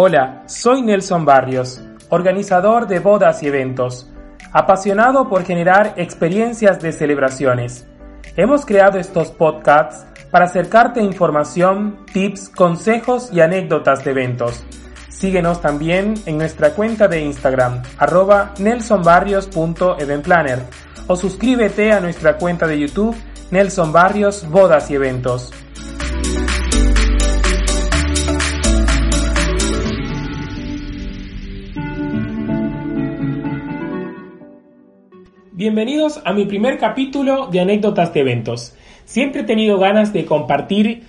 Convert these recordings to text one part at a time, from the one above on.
Hola, soy Nelson Barrios, organizador de bodas y eventos, apasionado por generar experiencias de celebraciones. Hemos creado estos podcasts para acercarte información, tips, consejos y anécdotas de eventos. Síguenos también en nuestra cuenta de Instagram, arroba nelsonbarrios.eventplanner o suscríbete a nuestra cuenta de YouTube, Nelson Barrios Bodas y Eventos. Bienvenidos a mi primer capítulo de anécdotas de eventos. Siempre he tenido ganas de compartir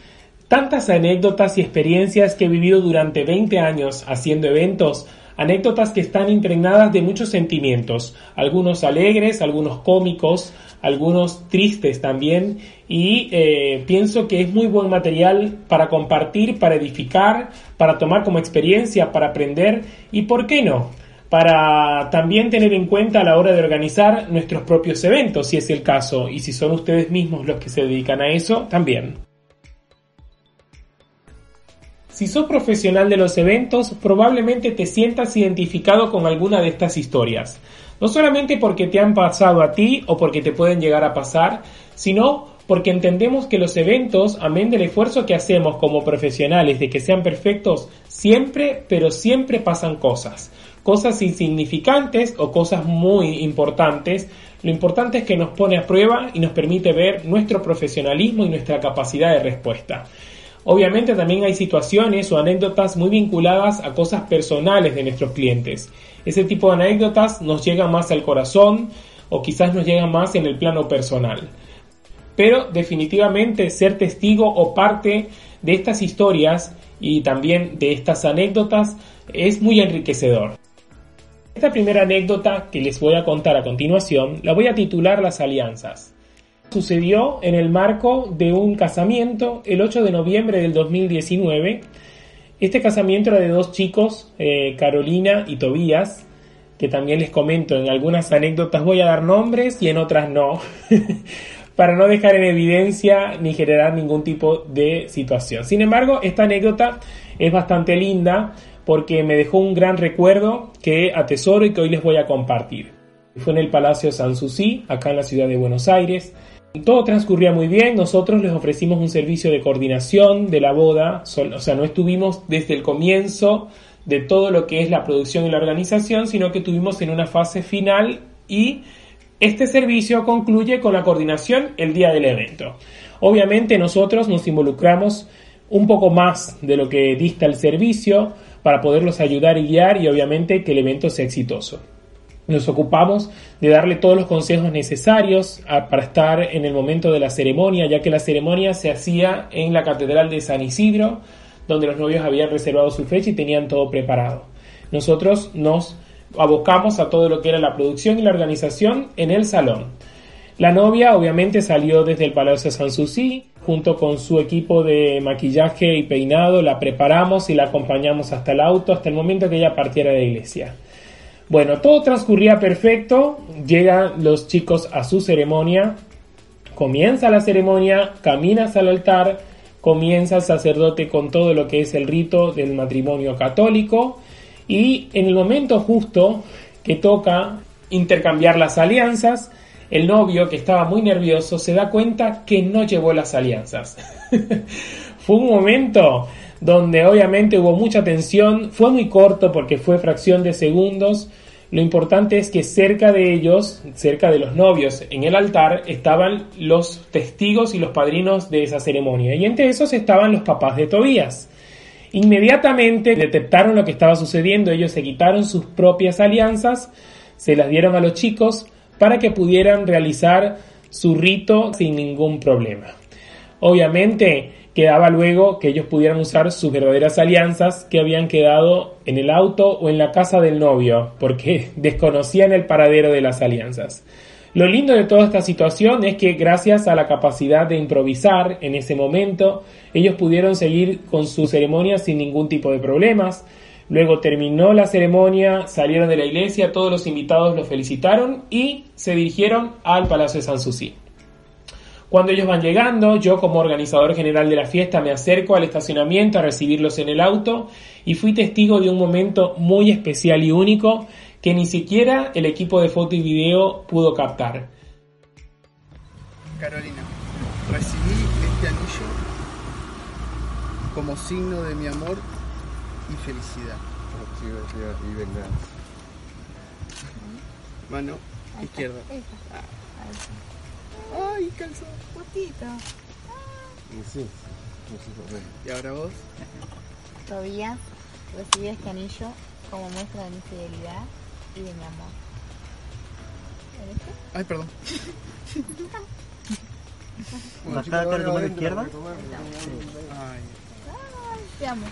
tantas anécdotas y experiencias que he vivido durante 20 años haciendo eventos, anécdotas que están impregnadas de muchos sentimientos, algunos alegres, algunos cómicos, algunos tristes también, y eh, pienso que es muy buen material para compartir, para edificar, para tomar como experiencia, para aprender y, ¿por qué no? Para también tener en cuenta a la hora de organizar nuestros propios eventos, si es el caso, y si son ustedes mismos los que se dedican a eso, también. Si sos profesional de los eventos, probablemente te sientas identificado con alguna de estas historias. No solamente porque te han pasado a ti o porque te pueden llegar a pasar, sino porque entendemos que los eventos, amén del esfuerzo que hacemos como profesionales de que sean perfectos, siempre, pero siempre pasan cosas cosas insignificantes o cosas muy importantes, lo importante es que nos pone a prueba y nos permite ver nuestro profesionalismo y nuestra capacidad de respuesta. Obviamente también hay situaciones o anécdotas muy vinculadas a cosas personales de nuestros clientes. Ese tipo de anécdotas nos llegan más al corazón o quizás nos llegan más en el plano personal. Pero definitivamente ser testigo o parte de estas historias y también de estas anécdotas es muy enriquecedor. Esta primera anécdota que les voy a contar a continuación la voy a titular Las Alianzas. Sucedió en el marco de un casamiento el 8 de noviembre del 2019. Este casamiento era de dos chicos, eh, Carolina y Tobías, que también les comento en algunas anécdotas voy a dar nombres y en otras no, para no dejar en evidencia ni generar ningún tipo de situación. Sin embargo, esta anécdota es bastante linda porque me dejó un gran recuerdo que atesoro y que hoy les voy a compartir. Fue en el Palacio Sanssouci, acá en la ciudad de Buenos Aires. Todo transcurría muy bien, nosotros les ofrecimos un servicio de coordinación de la boda, o sea, no estuvimos desde el comienzo de todo lo que es la producción y la organización, sino que estuvimos en una fase final y este servicio concluye con la coordinación el día del evento. Obviamente nosotros nos involucramos un poco más de lo que dista el servicio, para poderlos ayudar y guiar y obviamente que el evento sea exitoso. Nos ocupamos de darle todos los consejos necesarios para estar en el momento de la ceremonia, ya que la ceremonia se hacía en la Catedral de San Isidro, donde los novios habían reservado su fecha y tenían todo preparado. Nosotros nos abocamos a todo lo que era la producción y la organización en el salón. La novia obviamente salió desde el Palacio Sanssouci, junto con su equipo de maquillaje y peinado, la preparamos y la acompañamos hasta el auto, hasta el momento que ella partiera de la iglesia. Bueno, todo transcurría perfecto, llegan los chicos a su ceremonia, comienza la ceremonia, caminas al altar, comienza el sacerdote con todo lo que es el rito del matrimonio católico y en el momento justo que toca intercambiar las alianzas, el novio, que estaba muy nervioso, se da cuenta que no llevó las alianzas. fue un momento donde obviamente hubo mucha tensión, fue muy corto porque fue fracción de segundos. Lo importante es que cerca de ellos, cerca de los novios en el altar, estaban los testigos y los padrinos de esa ceremonia. Y entre esos estaban los papás de Tobías. Inmediatamente detectaron lo que estaba sucediendo, ellos se quitaron sus propias alianzas, se las dieron a los chicos, para que pudieran realizar su rito sin ningún problema. Obviamente quedaba luego que ellos pudieran usar sus verdaderas alianzas que habían quedado en el auto o en la casa del novio, porque desconocían el paradero de las alianzas. Lo lindo de toda esta situación es que gracias a la capacidad de improvisar en ese momento, ellos pudieron seguir con su ceremonia sin ningún tipo de problemas. Luego terminó la ceremonia, salieron de la iglesia, todos los invitados los felicitaron y se dirigieron al Palacio de Sanssouci. Cuando ellos van llegando, yo como organizador general de la fiesta me acerco al estacionamiento a recibirlos en el auto y fui testigo de un momento muy especial y único que ni siquiera el equipo de foto y video pudo captar. Carolina, recibí este anillo como signo de mi amor y felicidad. y venganza. Mano Ahí está, izquierda. ahí está. Ahí está. Ay, calzó. Justito. Y sí, sí, sí, bueno. Y ahora vos. Tobías recibí este anillo como muestra de mi fidelidad y de mi amor. Ay, perdón. ¿Acá chicos, te recomiendo ahora izquierda? Ay, Ay, te amo.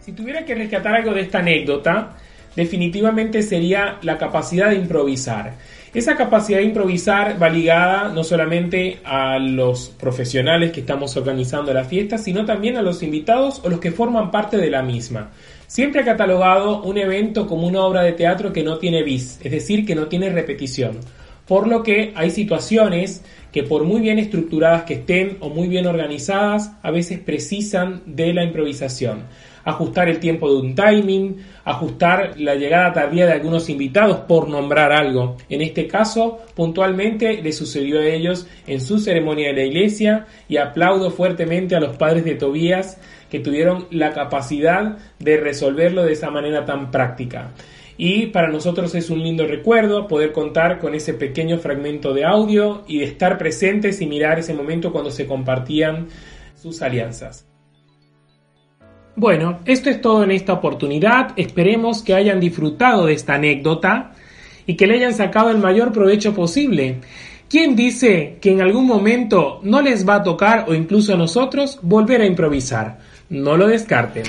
Si tuviera que rescatar algo de esta anécdota, definitivamente sería la capacidad de improvisar. Esa capacidad de improvisar va ligada no solamente a los profesionales que estamos organizando la fiesta, sino también a los invitados o los que forman parte de la misma. Siempre ha catalogado un evento como una obra de teatro que no tiene bis, es decir, que no tiene repetición. Por lo que hay situaciones que por muy bien estructuradas que estén o muy bien organizadas, a veces precisan de la improvisación. Ajustar el tiempo de un timing, ajustar la llegada tardía de algunos invitados por nombrar algo. En este caso, puntualmente le sucedió a ellos en su ceremonia de la iglesia y aplaudo fuertemente a los padres de Tobías que tuvieron la capacidad de resolverlo de esa manera tan práctica. Y para nosotros es un lindo recuerdo poder contar con ese pequeño fragmento de audio y de estar presentes y mirar ese momento cuando se compartían sus alianzas. Bueno, esto es todo en esta oportunidad. Esperemos que hayan disfrutado de esta anécdota y que le hayan sacado el mayor provecho posible. ¿Quién dice que en algún momento no les va a tocar o incluso a nosotros volver a improvisar? No lo descarten.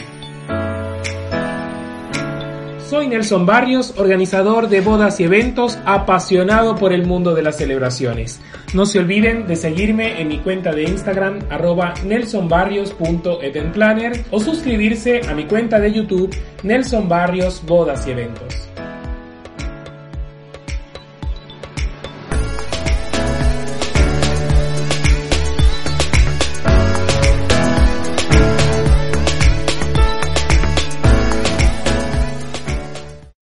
Soy Nelson Barrios, organizador de bodas y eventos, apasionado por el mundo de las celebraciones. No se olviden de seguirme en mi cuenta de Instagram arroba nelsonbarrios.eventplanner o suscribirse a mi cuenta de YouTube Nelson Barrios Bodas y Eventos.